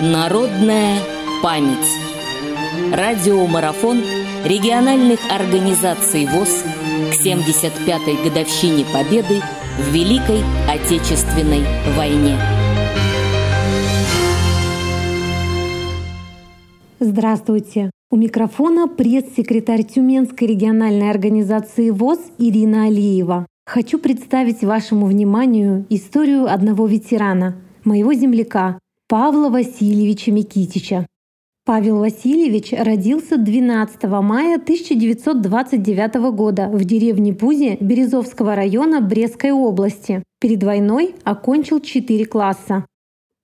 Народная память. Радиомарафон региональных организаций ВОЗ к 75-й годовщине Победы в Великой Отечественной войне. Здравствуйте! У микрофона пресс-секретарь Тюменской региональной организации ВОЗ Ирина Алиева. Хочу представить вашему вниманию историю одного ветерана, моего земляка, Павла Васильевича Микитича. Павел Васильевич родился 12 мая 1929 года в деревне Пузе Березовского района Брестской области. Перед войной окончил 4 класса.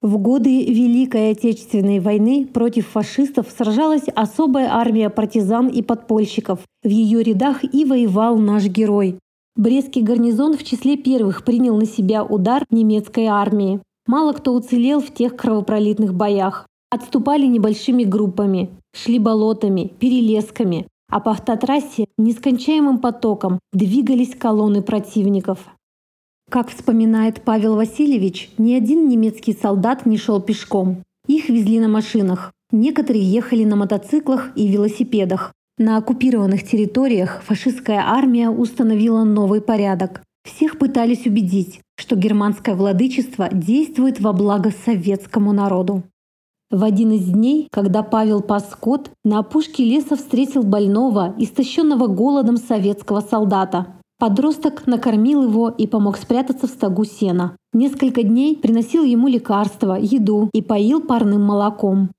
В годы Великой Отечественной войны против фашистов сражалась особая армия партизан и подпольщиков. В ее рядах и воевал наш герой. Брестский гарнизон в числе первых принял на себя удар немецкой армии. Мало кто уцелел в тех кровопролитных боях. Отступали небольшими группами, шли болотами, перелесками, а по автотрассе нескончаемым потоком двигались колонны противников. Как вспоминает Павел Васильевич, ни один немецкий солдат не шел пешком. Их везли на машинах. Некоторые ехали на мотоциклах и велосипедах. На оккупированных территориях фашистская армия установила новый порядок. Всех пытались убедить, что германское владычество действует во благо советскому народу. В один из дней, когда Павел пас скот, на опушке леса встретил больного, истощенного голодом советского солдата. Подросток накормил его и помог спрятаться в стогу сена. Несколько дней приносил ему лекарства, еду и поил парным молоком.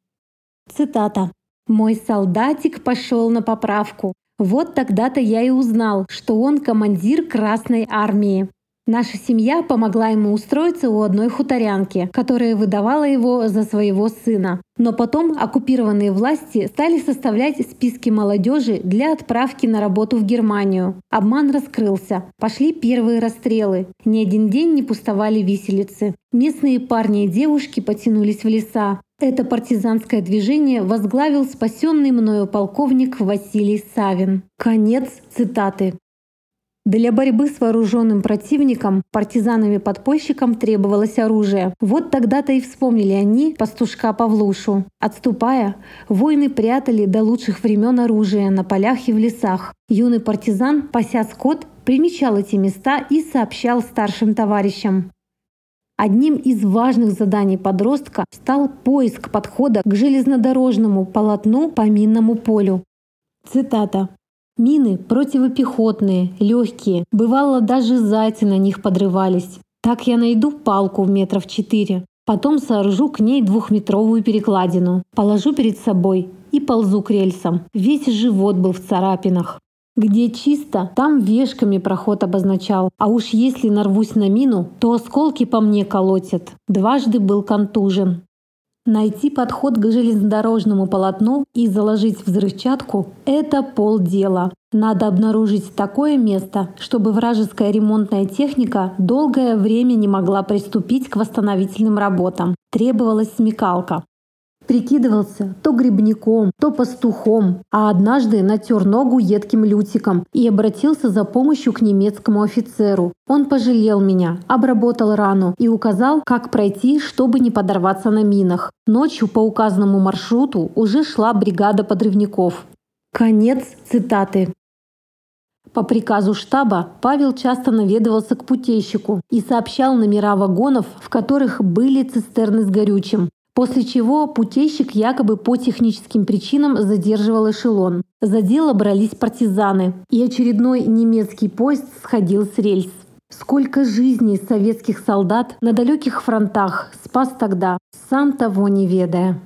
Цитата. Мой солдатик пошел на поправку. Вот тогда-то я и узнал, что он командир Красной армии. Наша семья помогла ему устроиться у одной хуторянки, которая выдавала его за своего сына. Но потом оккупированные власти стали составлять списки молодежи для отправки на работу в Германию. Обман раскрылся. Пошли первые расстрелы. Ни один день не пустовали виселицы. Местные парни и девушки потянулись в леса. Это партизанское движение возглавил спасенный мною полковник Василий Савин. Конец цитаты. Для борьбы с вооруженным противником, партизанами-подпольщикам требовалось оружие. Вот тогда-то и вспомнили они пастушка Павлушу. Отступая, воины прятали до лучших времен оружие на полях и в лесах. Юный партизан, пася скот, примечал эти места и сообщал старшим товарищам. Одним из важных заданий подростка стал поиск подхода к железнодорожному полотну по минному полю. Цитата. Мины противопехотные, легкие. Бывало, даже зайцы на них подрывались. Так я найду палку в метров четыре. Потом сооружу к ней двухметровую перекладину. Положу перед собой и ползу к рельсам. Весь живот был в царапинах. Где чисто, там вешками проход обозначал. А уж если нарвусь на мину, то осколки по мне колотят. Дважды был контужен. Найти подход к железнодорожному полотну и заложить взрывчатку – это полдела. Надо обнаружить такое место, чтобы вражеская ремонтная техника долгое время не могла приступить к восстановительным работам. Требовалась смекалка. Прикидывался то грибником, то пастухом, а однажды натер ногу едким лютиком и обратился за помощью к немецкому офицеру. Он пожалел меня, обработал рану и указал, как пройти, чтобы не подорваться на минах. Ночью по указанному маршруту уже шла бригада подрывников. Конец цитаты. По приказу штаба Павел часто наведывался к путейщику и сообщал номера вагонов, в которых были цистерны с горючим. После чего путейщик якобы по техническим причинам задерживал эшелон. За дело брались партизаны, и очередной немецкий поезд сходил с рельс. Сколько жизней советских солдат на далеких фронтах спас тогда, сам того не ведая.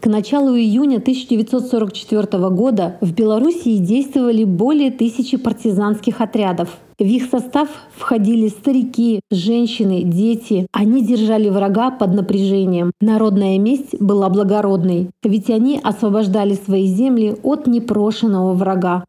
К началу июня 1944 года в Белоруссии действовали более тысячи партизанских отрядов. В их состав входили старики, женщины, дети. Они держали врага под напряжением. Народная месть была благородной, ведь они освобождали свои земли от непрошенного врага.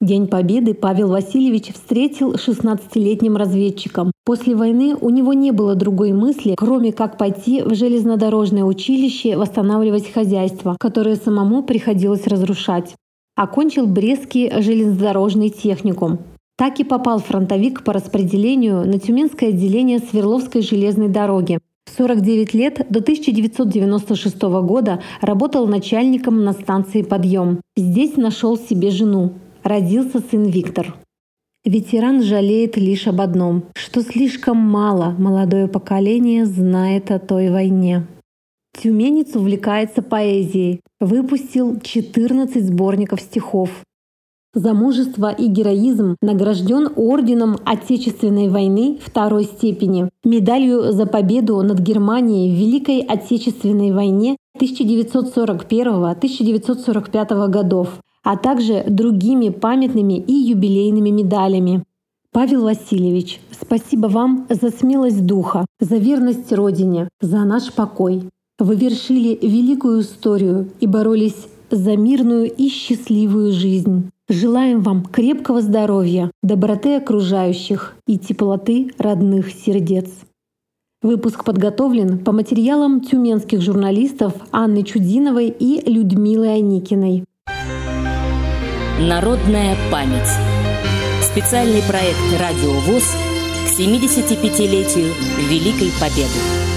День Победы Павел Васильевич встретил 16-летним разведчиком. После войны у него не было другой мысли, кроме как пойти в железнодорожное училище восстанавливать хозяйство, которое самому приходилось разрушать. Окончил Брестский железнодорожный техникум. Так и попал фронтовик по распределению на Тюменское отделение Свердловской железной дороги. В 49 лет до 1996 года работал начальником на станции «Подъем». Здесь нашел себе жену. Родился сын Виктор. Ветеран жалеет лишь об одном, что слишком мало молодое поколение знает о той войне. Тюменец увлекается поэзией, выпустил 14 сборников стихов. За мужество и героизм награжден орденом Отечественной войны второй степени, медалью за победу над Германией в Великой Отечественной войне 1941-1945 годов, а также другими памятными и юбилейными медалями. Павел Васильевич, спасибо вам за смелость духа, за верность Родине, за наш покой. Вы вершили великую историю и боролись за мирную и счастливую жизнь. Желаем вам крепкого здоровья, доброты окружающих и теплоты родных сердец. Выпуск подготовлен по материалам тюменских журналистов Анны Чудиновой и Людмилы Аникиной. Народная память. Специальный проект «Радио ВОЗ» к 75-летию Великой Победы.